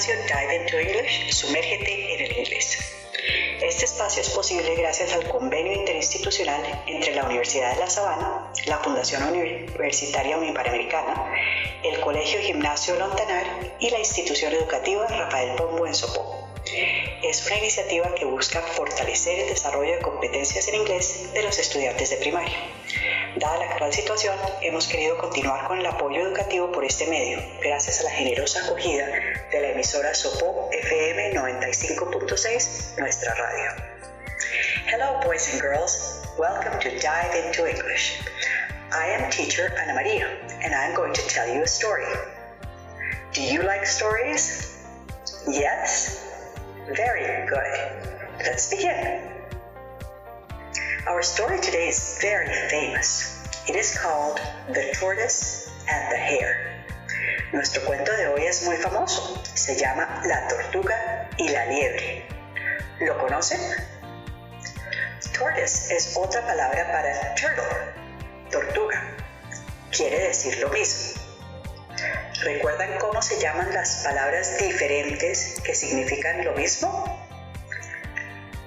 espacio Dive into English, sumérgete en el inglés. Este espacio es posible gracias al convenio interinstitucional entre la Universidad de La Sabana, la Fundación Universitaria Unipanamericana, el Colegio Gimnasio Lontanar y la institución educativa Rafael Pombo en Sopó. Es una iniciativa que busca fortalecer el desarrollo de competencias en inglés de los estudiantes de primaria. Dada la actual situación, hemos querido continuar con el apoyo educativo por este medio, gracias a la generosa acogida de la emisora Sopo FM 95.6, nuestra radio. Hello, boys and girls. Welcome to Dive into English. I am teacher Ana Maria, and I'm going to tell you a story. Do you like stories? Yes? Very good. Let's begin. Our story today is very famous. It is called The Tortoise and the Hare. Nuestro cuento de hoy es muy famoso. Se llama La tortuga y la liebre. ¿Lo conocen? Tortoise es otra palabra para turtle, tortuga. Quiere decir lo mismo. ¿Recuerdan cómo se llaman las palabras diferentes que significan lo mismo?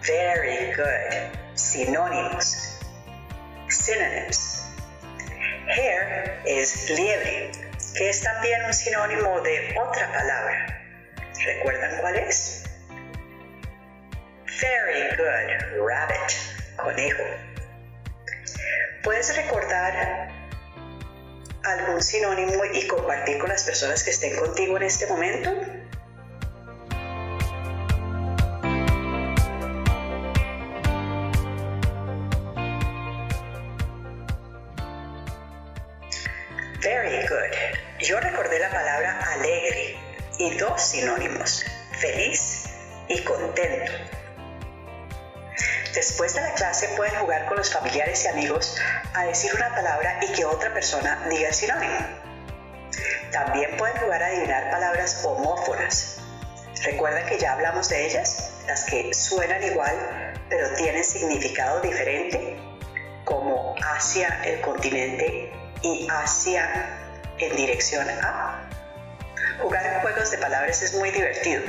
Very good. Sinónimos. Synonyms. Hair es liebre, que es también un sinónimo de otra palabra. ¿Recuerdan cuál es? Very good. Rabbit. Conejo. ¿Puedes recordar algún sinónimo y compartir con las personas que estén contigo en este momento? Very good. Yo recordé la palabra alegre y dos sinónimos, feliz y contento. Después de la clase pueden jugar con los familiares y amigos a decir una palabra y que otra persona diga el sinónimo. También pueden jugar a adivinar palabras homófonas. ¿Recuerdan que ya hablamos de ellas? Las que suenan igual pero tienen significado diferente, como hacia el continente y hacia en dirección a. Jugar juegos de palabras es muy divertido.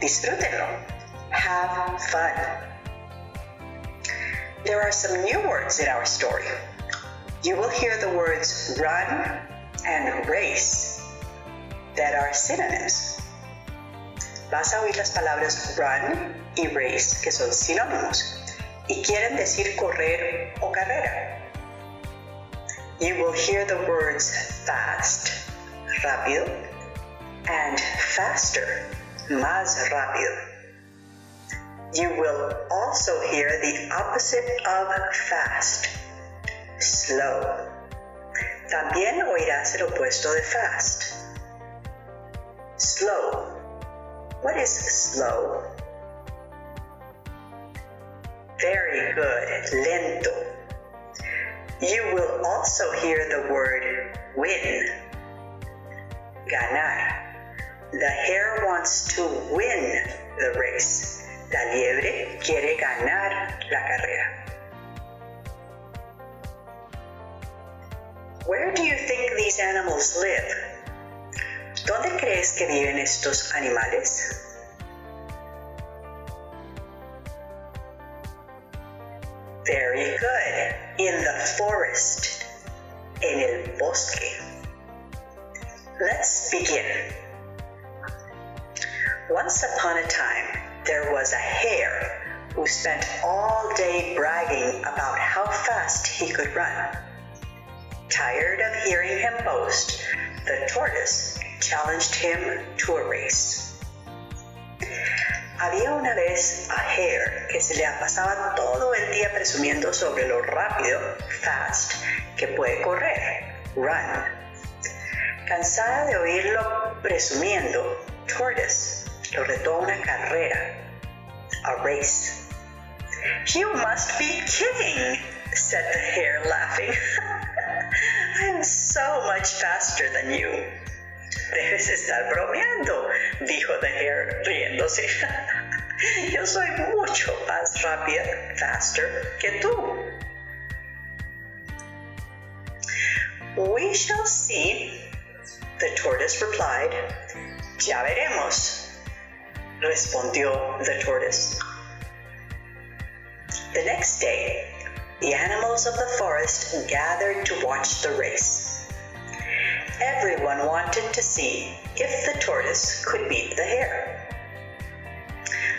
Disfrútenlo. Have fun. There are some new words in our story. You will hear the words run and race that are synonyms. Vas a oír las palabras run y race que son sinónimos y quieren decir correr o carrera. You will hear the words fast, rápido, and faster, más rápido. You will also hear the opposite of fast, slow. También oirás el opuesto de fast, slow. What is slow? Very good, lento. You will also hear the word win, ganar. The hare wants to win the race. La liebre quiere ganar la carrera. Where do you think these animals live? ¿Dónde crees que viven estos animales? Very good. In the forest. En el bosque. Let's begin. Once upon a time, there was a hare who spent all day bragging about how fast he could run. Tired of hearing him boast, the tortoise challenged him to a race. Había una vez a Hare que se le pasaba todo el día presumiendo sobre lo rápido, fast, que puede correr, run. Cansada de oírlo presumiendo, Tortoise lo retó a una carrera, a race. You must be kidding, said the hare, laughing. I'm so much faster than you. Debes estar bromeando, dijo the hare riéndose. Yo soy mucho más rápida, faster, que tú. We shall see, the tortoise replied. Ya veremos, respondió the tortoise. The next day, the animals of the forest gathered to watch the race. Everyone wanted to see if the tortoise could beat the hare.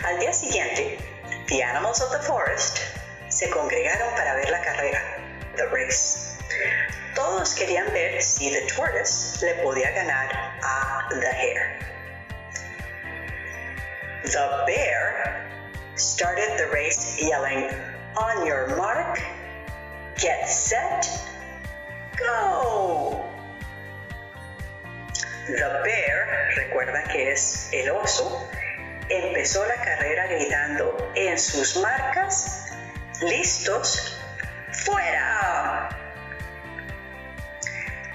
Al día siguiente, the animals of the forest se congregaron para ver la carrera, the race. Todos querían ver si the tortoise le podía ganar a the hare. The bear started the race yelling, On your mark, get set, go. The bear, recuerda que es el oso, empezó la carrera gritando en sus marcas, listos, fuera.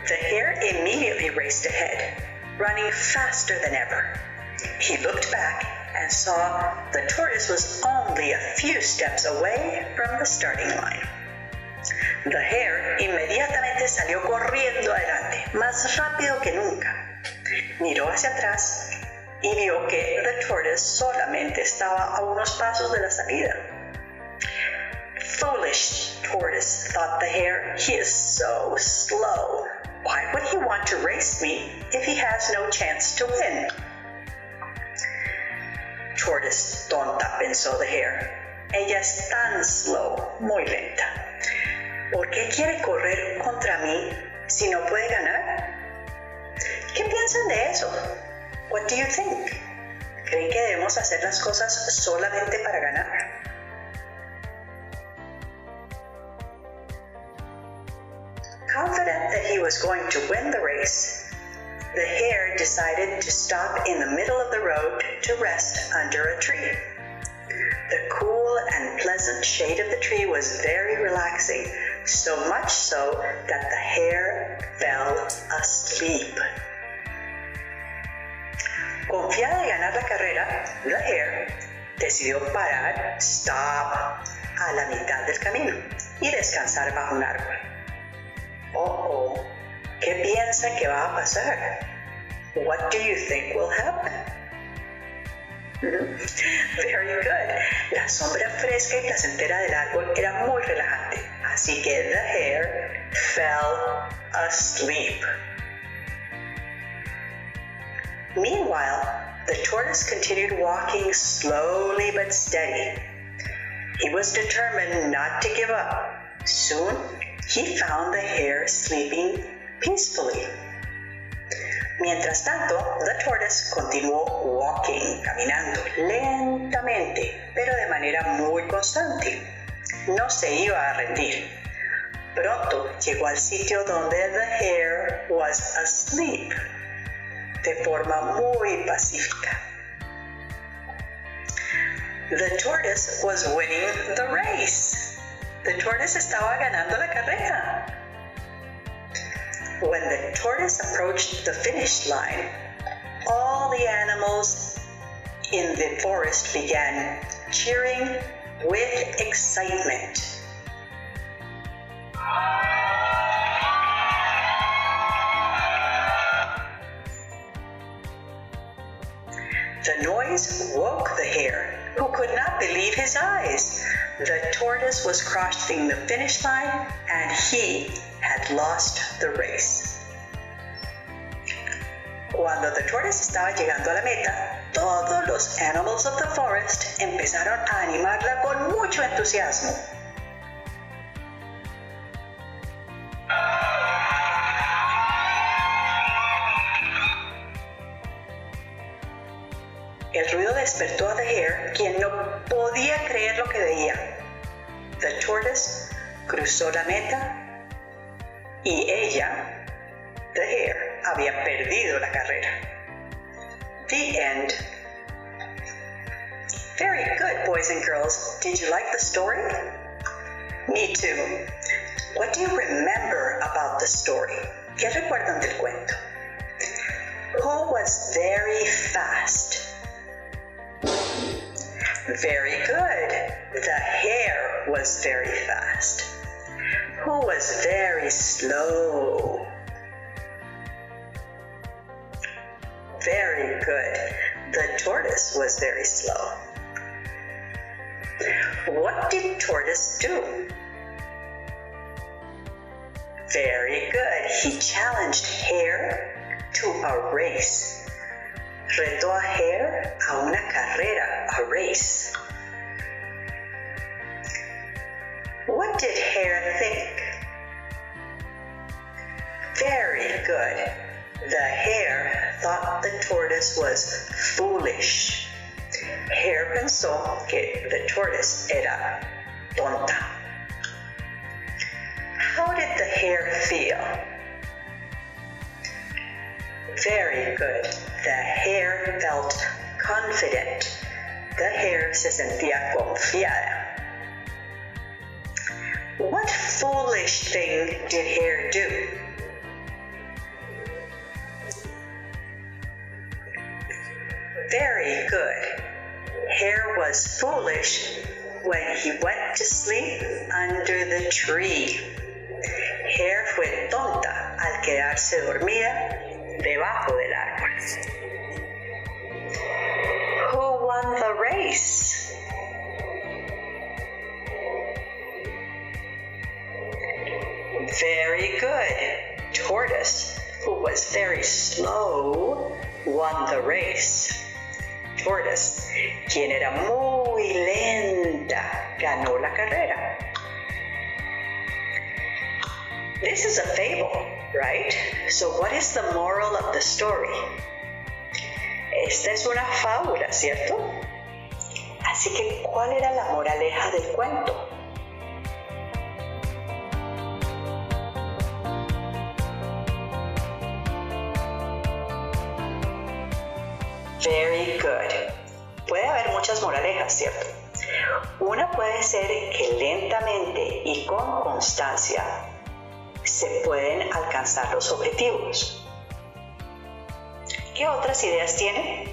The hare immediately raced ahead, running faster than ever. He looked back and saw the tortoise was only a few steps away from the starting line. The hare inmediatamente salió corriendo adelante, más rápido que nunca. Miró hacia atrás y vio que the tortoise solamente estaba a unos pasos de la salida. Foolish tortoise, thought the hare, he is so slow. Why would he want to race me if he has no chance to win? Tortoise, tonta, pensó the hare. Ella es tan slow, muy lenta. ¿Por qué quiere correr contra mí si no puede ganar? ¿Qué piensan de eso? What do you think? ¿Creen que debemos hacer las cosas solamente para ganar? Confident that he was going to win the race, the hare decided to stop in the middle of the road to rest under a tree. The cool and pleasant shade of the tree was very relaxing, so much so that the hare fell asleep. Confiada de ganar la carrera, the hare decidió parar, stop, a la mitad del camino y descansar bajo un árbol. Oh, oh, ¿qué piensa que va a pasar? What do you think will happen? Very good. La sombra fresca y placentera del árbol era muy relajante, así que the hare fell asleep. Meanwhile, the tortoise continued walking slowly but steady. He was determined not to give up. Soon, he found the hare sleeping peacefully. Mientras tanto, the tortoise continuó walking, caminando lentamente, pero de manera muy constante. No se iba a rendir. Pronto llegó al sitio donde the hare was asleep, de forma muy pacífica. The tortoise was winning the race. The tortoise estaba ganando la carrera. When the tortoise approached the finish line, all the animals in the forest began cheering with excitement. The noise woke the hare, who could not believe his eyes. The tortoise was crossing the finish line and he had lost the race. Cuando the tortoise estaba llegando a la meta, todos los animals of the forest empezaron a animarla con mucho entusiasmo. El ruido despertó a The Hare, quien no podía creer lo que veía. The Tortoise cruzó la meta y ella, The Hare, había perdido la carrera. The end. Very good, boys and girls. Did you like the story? Me too. What do you remember about the story? ¿Qué recuerdan del cuento? Who was very fast? Very good. The hare was very fast. Who was very slow? Very good. the tortoise was very slow. What did tortoise do? Very good. He challenged hare to a race. Retó a hare a una carrera, a race. What did hare think? Very good. The hare thought the tortoise was foolish. Hare pensó que the tortoise era tonta. How did the hare feel? Very good. The hare felt confident. The hare se sentía confiada. What foolish thing did hare do? Very good. Hare was foolish when he went to sleep under the tree. Hare fue tonta al quedarse dormida debajo del árbol. The race? Very good. Tortoise, who was very slow, won the race. Tortoise, quien era muy lenta, ganó la carrera. This is a fable, right? So what is the moral of the story? Esta es una fábula, ¿cierto? Así que, ¿cuál era la moraleja del cuento? Very good. Puede haber muchas moralejas, ¿cierto? Una puede ser que lentamente y con constancia se pueden alcanzar los objetivos. ¿Qué otras ideas tienen?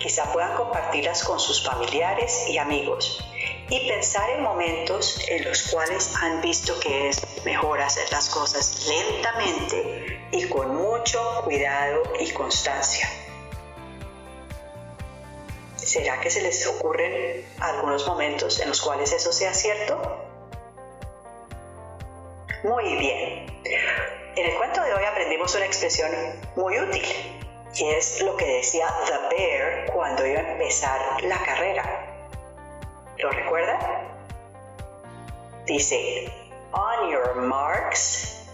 Quizá puedan compartirlas con sus familiares y amigos y pensar en momentos en los cuales han visto que es mejor hacer las cosas lentamente y con mucho cuidado y constancia. ¿Será que se les ocurren algunos momentos en los cuales eso sea cierto? Muy bien. En el cuento de hoy aprendimos una expresión muy útil y es lo que decía The Bear cuando iba a empezar la carrera. ¿Lo recuerda? Dice, on your marks,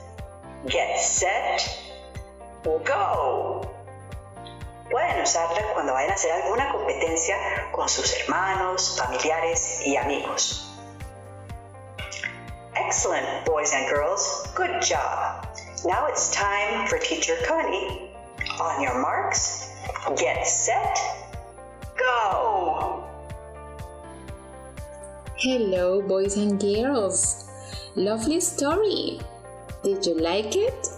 get set, go. Pueden usarla cuando vayan a hacer alguna competencia con sus hermanos, familiares y amigos. Excellent, boys and girls. Good job. Now it's time for Teacher Connie. On your marks, get set, go! Hello, boys and girls. Lovely story. Did you like it?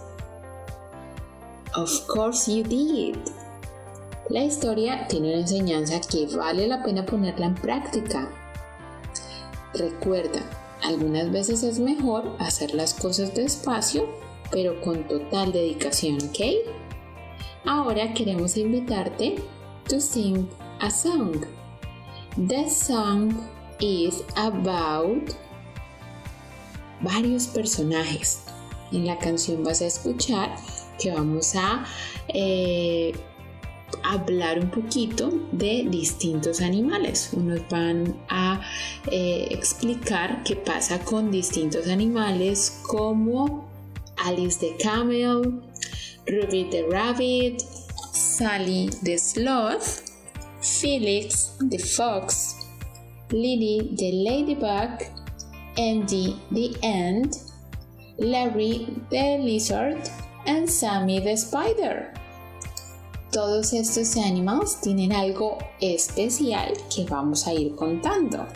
Of course you did. La historia tiene una enseñanza que vale la pena ponerla en práctica. Recuerda, algunas veces es mejor hacer las cosas despacio, pero con total dedicación, ¿ok? Ahora queremos invitarte to sing a song. The song is about varios personajes. En la canción vas a escuchar que vamos a eh, hablar un poquito de distintos animales. Unos van a eh, explicar qué pasa con distintos animales como Alice the Camel, Ruby the Rabbit, Sally the Sloth, Felix the Fox, Lily the Ladybug, Andy the Ant, Larry the Lizard, and Sammy the Spider. Todos estos animals tienen algo especial que vamos a ir contando.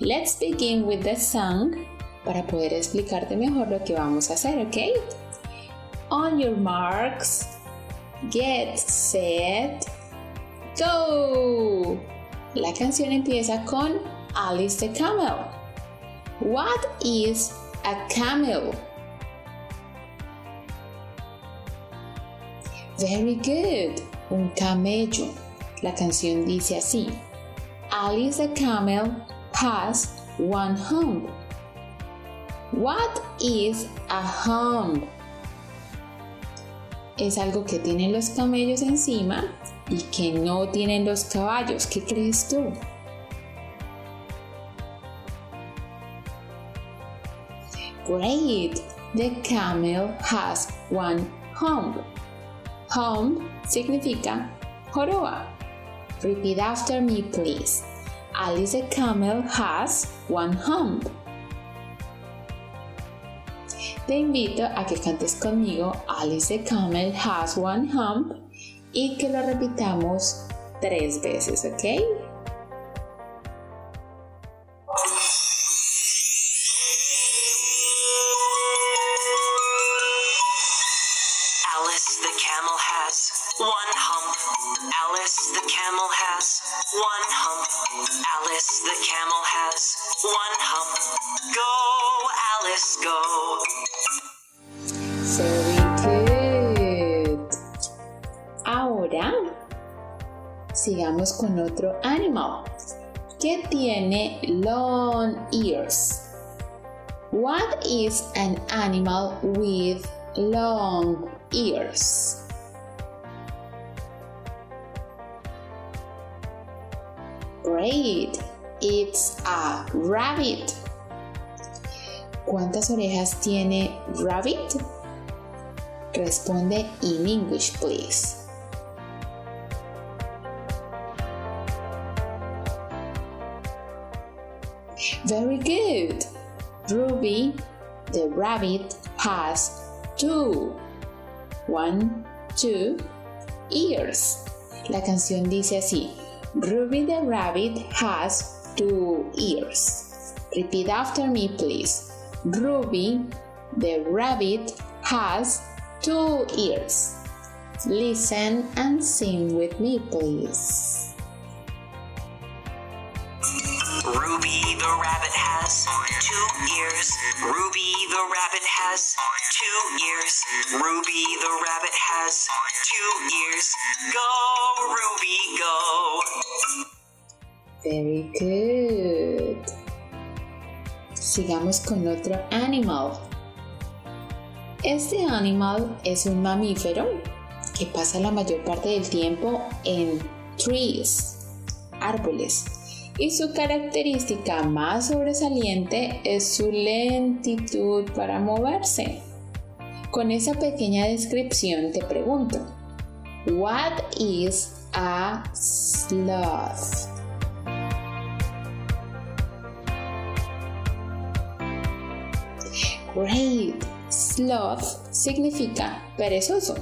Let's begin with the song para poder explicarte mejor lo que vamos a hacer, ¿ok? On your marks, get set, go. La canción empieza con Alice the Camel. What is a camel? Very good. un camello. La canción dice así. Alice the camel has one hump. What is a hump? Es algo que tienen los camellos encima y que no tienen los caballos. ¿Qué crees tú? Great! The camel has one hump. Hump significa joroba. Repeat after me, please. Alice the camel has one hump. Te invito a que cantes conmigo Alice the camel has one hump y que lo repitamos tres veces, ¿ok? What is an animal with long ears? Great, it's a rabbit. ¿Cuántas orejas tiene rabbit? Responde in English, please. Very good. Ruby, the rabbit, has two. One, two ears. La canción dice así. Ruby the rabbit has two ears. Repeat after me, please. Ruby the rabbit has two ears. Listen and sing with me, please. The rabbit has two ears. Ruby the rabbit has two ears. Ruby the rabbit has two ears. Go, Ruby, go. Very good. Sigamos con otro animal. Este animal es un mamífero que pasa la mayor parte del tiempo en trees, árboles. Y su característica más sobresaliente es su lentitud para moverse. Con esa pequeña descripción te pregunto, What is a sloth? Great. Sloth significa perezoso.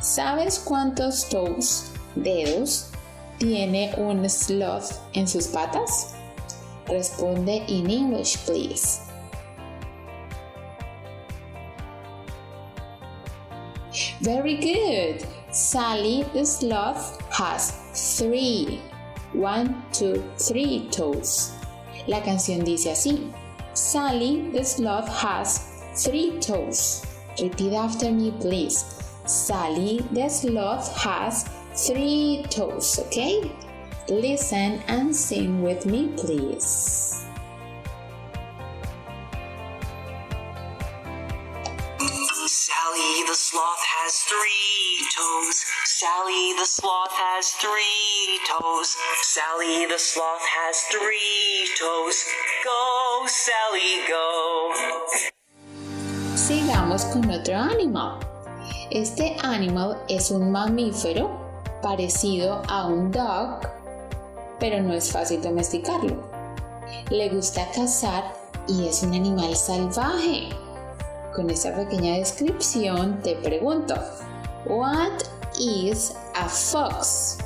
¿Sabes cuántos toes, dedos, tiene un sloth en sus patas? Responde in English, please. Very good. Sally the sloth has three. One, two, three toes. La canción dice así. Sally the sloth has three toes. Repeat after me, please. Sally the sloth has three toes, okay? Listen and sing with me, please. Sally the sloth has three toes. Sally the sloth has three toes. Sally the sloth has three toes. Go, Sally, go. Sigamos con otro animal. Este animal es un mamífero parecido a un dog, pero no es fácil domesticarlo. Le gusta cazar y es un animal salvaje. Con esta pequeña descripción te pregunto, What is a fox?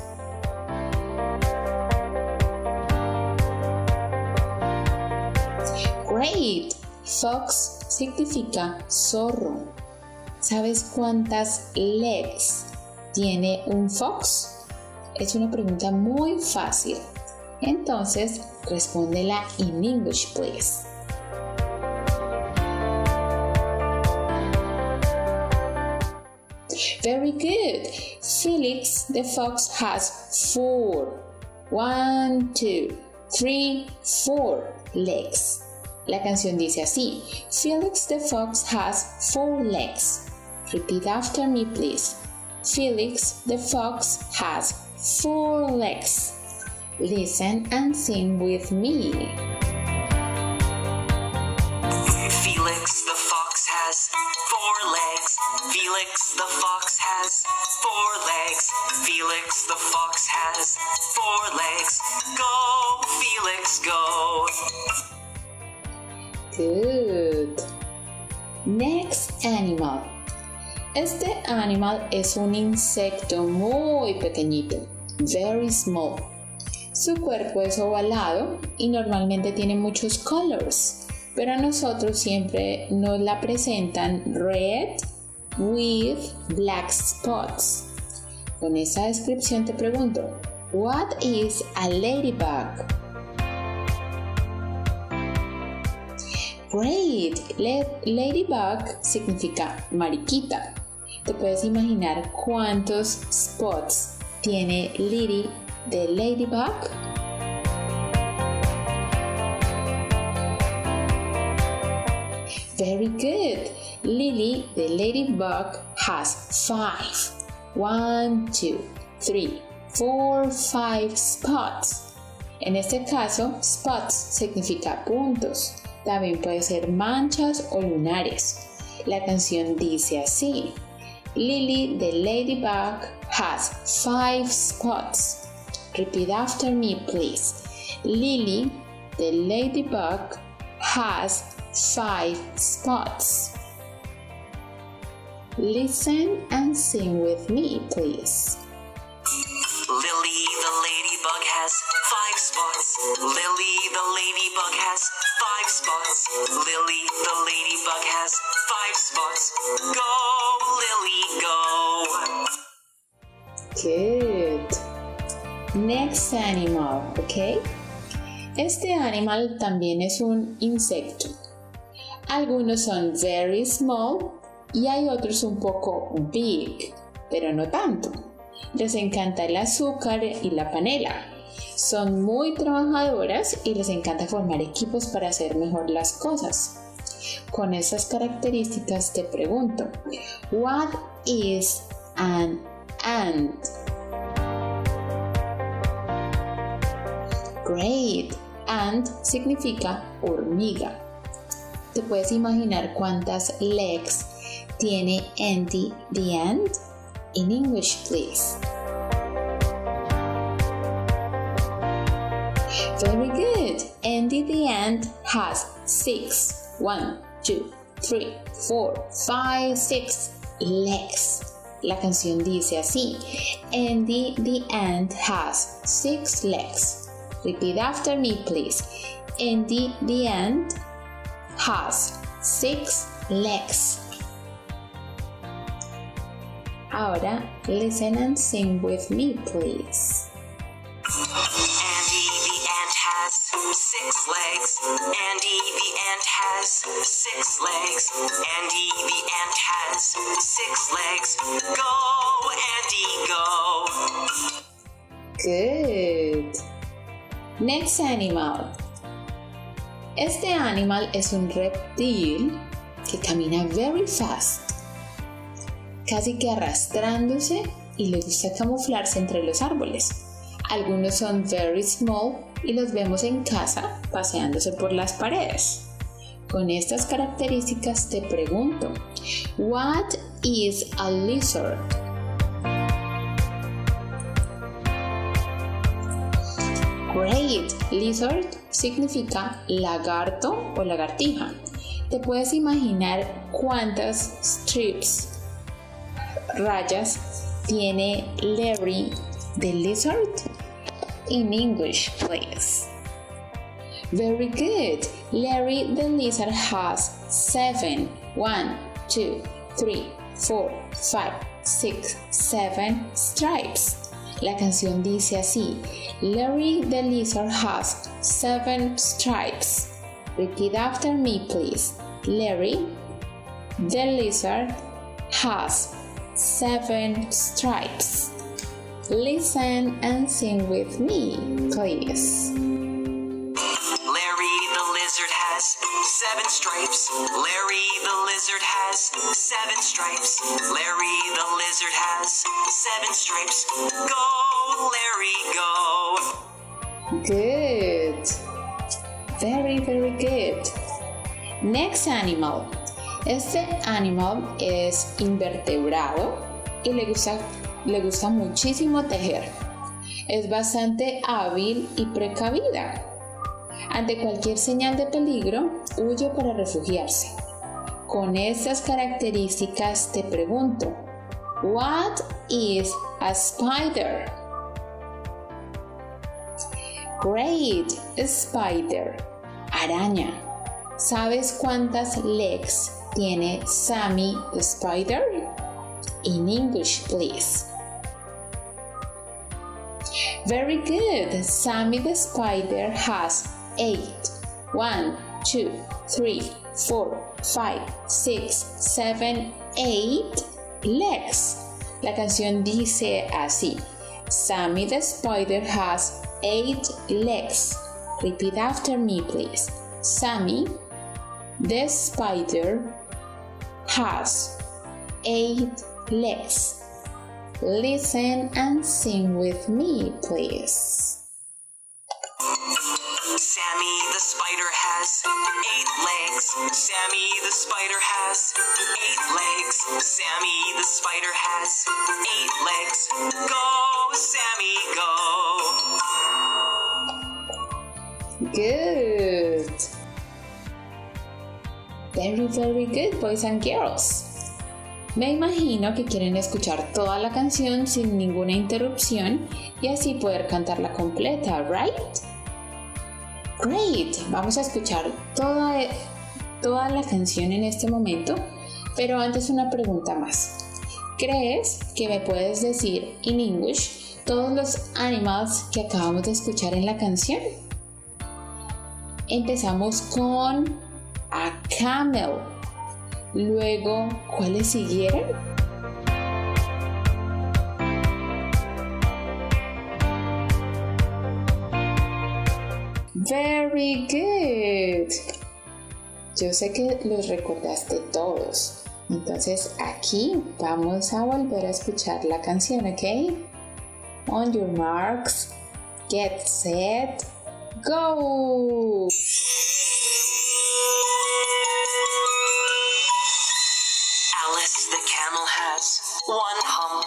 Great! Fox significa zorro. ¿Sabes cuántas legs tiene un fox? Es una pregunta muy fácil. Entonces, respóndela in English, please. Very good. Felix the fox has four. One, two, three, four legs. La canción dice así. Felix the fox has four legs. Repeat after me, please. Felix the fox has four legs. Listen and sing with me. Felix the fox has four legs. Felix the fox has four legs. Felix the fox has four legs. Go, Felix, go. Good. Next animal. Este animal es un insecto muy pequeñito, very small. Su cuerpo es ovalado y normalmente tiene muchos colors, pero a nosotros siempre nos la presentan red with black spots. Con esa descripción te pregunto, what is a ladybug? Great! Ladybug significa mariquita. Te puedes imaginar cuántos spots tiene Lily de Ladybug. Very good. Lily the Ladybug has five. One, two, three, four, five spots. En este caso, spots significa puntos. También puede ser manchas o lunares. La canción dice así. Lily the ladybug has five spots. Repeat after me, please. Lily the ladybug has five spots. Listen and sing with me, please. Lily the ladybug has five spots. Lily the ladybug has Lily the ladybug has five spots. Go, Lily, go. Good. Next animal, ¿ok? Este animal también es un insecto. Algunos son very small y hay otros un poco big, pero no tanto. Les encanta el azúcar y la panela. Son muy trabajadoras y les encanta formar equipos para hacer mejor las cosas. Con esas características te pregunto, what is an ant? Great. Ant significa hormiga. ¿Te puedes imaginar cuántas legs tiene Andy the ant? In English, please. Very good. Andy the ant has six. One, two, three, four, five, six legs. La canción dice así. Andy the ant has six legs. Repeat after me, please. Andy the ant has six legs. Ahora, listen and sing with me, please. Has six legs. Andy the ant has six legs. Andy the ant has six legs. Go, Andy, go. Good. Next animal. Este animal es un reptil que camina very fast, casi que arrastrándose y le gusta camuflarse entre los árboles. Algunos son very small y los vemos en casa paseándose por las paredes. Con estas características te pregunto, what is a lizard? Great, lizard significa lagarto o lagartija. Te puedes imaginar cuántas strips, rayas, tiene Larry the lizard? In English, please. Very good. Larry the lizard has seven. One, two, three, four, five, six, seven stripes. La canción dice así: Larry the lizard has seven stripes. Repeat after me, please. Larry the lizard has seven stripes. Listen and sing with me, please. Larry the lizard has seven stripes. Larry the lizard has seven stripes. Larry the lizard has seven stripes. Go, Larry, go. Good. Very, very good. Next animal. Este animal es invertebrado y le gusta, le gusta muchísimo tejer. Es bastante hábil y precavida. Ante cualquier señal de peligro, huye para refugiarse. Con estas características te pregunto, What is a spider? Great, spider, araña. ¿Sabes cuántas legs tiene Sammy the spider? In English, please. Very good. Sammy the spider has eight. One, two, three, four, five, six, seven, eight legs. La canción dice así. Sammy the spider has eight legs. Repeat after me, please. Sammy the spider has eight legs. Listen and sing with me, please. Sammy the spider has eight legs. Sammy the spider has eight legs. Sammy the spider has eight legs. Go, Sammy, go. Good. Very, very good, boys and girls. Me imagino que quieren escuchar toda la canción sin ninguna interrupción y así poder cantarla completa, ¿right? Great, vamos a escuchar toda, toda la canción en este momento, pero antes una pregunta más. ¿Crees que me puedes decir en English todos los animals que acabamos de escuchar en la canción? Empezamos con a camel. Luego, ¿cuáles siguieron? Very good. Yo sé que los recordaste todos. Entonces aquí vamos a volver a escuchar la canción, ¿ok? On your marks, get set, go. One hump.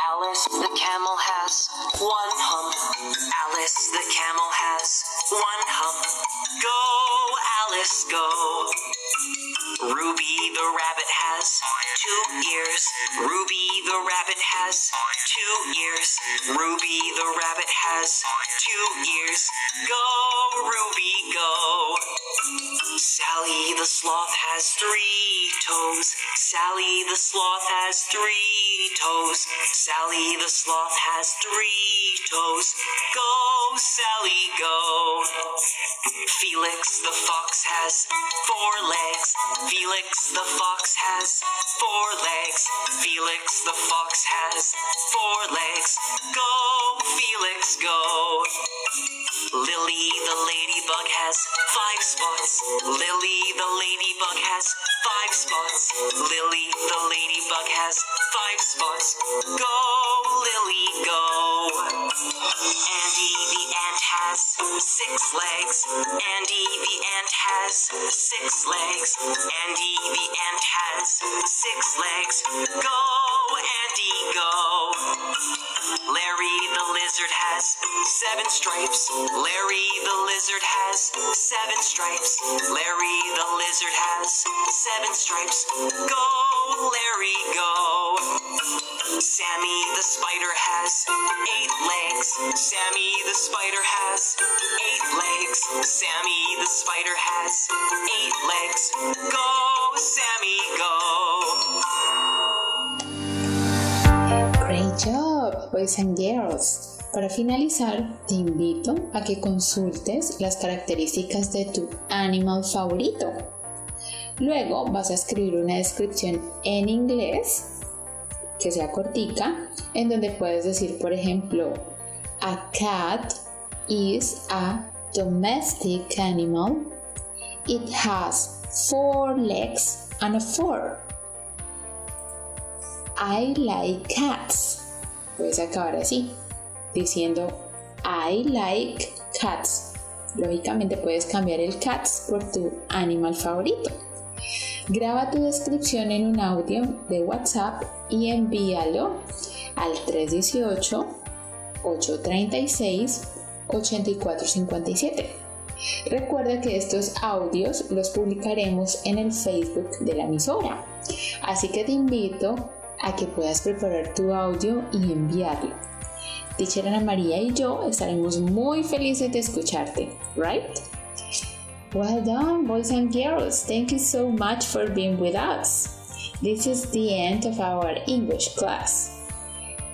Alice the camel has one hump. Alice the camel has one hump. Go, Alice, go. Ruby the rabbit has two ears. Ruby the rabbit has two ears. Ruby the rabbit has two ears. Go, Ruby, go. Sally the sloth has three toes. Sally the sloth has three toes. Sally the sloth has three Go, Sally, go. Felix the fox has four legs. Felix the fox has four legs. Felix the fox has four legs. Go, Felix, go. Lily the ladybug has five spots. Lily the ladybug has five spots. Lily the ladybug has five spots. Stripes. Go, Larry, go. Sammy the spider has eight legs. Sammy the spider has eight legs. Sammy the spider has eight legs. Go, Sammy, go. Great job, boys and girls. Para finalizar, te invito a que consultes las características de tu animal favorito. Luego vas a escribir una descripción en inglés que sea cortica, en donde puedes decir, por ejemplo, a cat is a domestic animal. It has four legs and a fur. I like cats. Puedes acabar así, diciendo I like cats. Lógicamente puedes cambiar el cats por tu animal favorito. Graba tu descripción en un audio de WhatsApp y envíalo al 318-836-8457. Recuerda que estos audios los publicaremos en el Facebook de la emisora, así que te invito a que puedas preparar tu audio y enviarlo. Teacher Ana María y yo estaremos muy felices de escucharte, ¿right? Well done, boys and girls. Thank you so much for being with us. This is the end of our English class.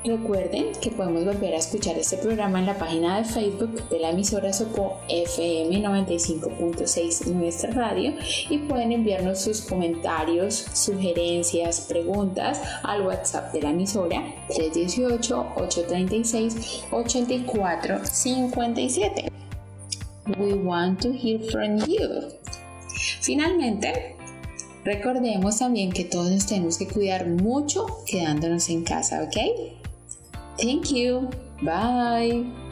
Recuerden que podemos volver a escuchar este programa en la página de Facebook de la emisora Sopo FM 95.6 nuestra radio y pueden enviarnos sus comentarios, sugerencias, preguntas al WhatsApp de la emisora 318-836-8457. We want to hear from you. Finalmente, recordemos también que todos nos tenemos que cuidar mucho quedándonos en casa, ¿ok? Thank you. Bye.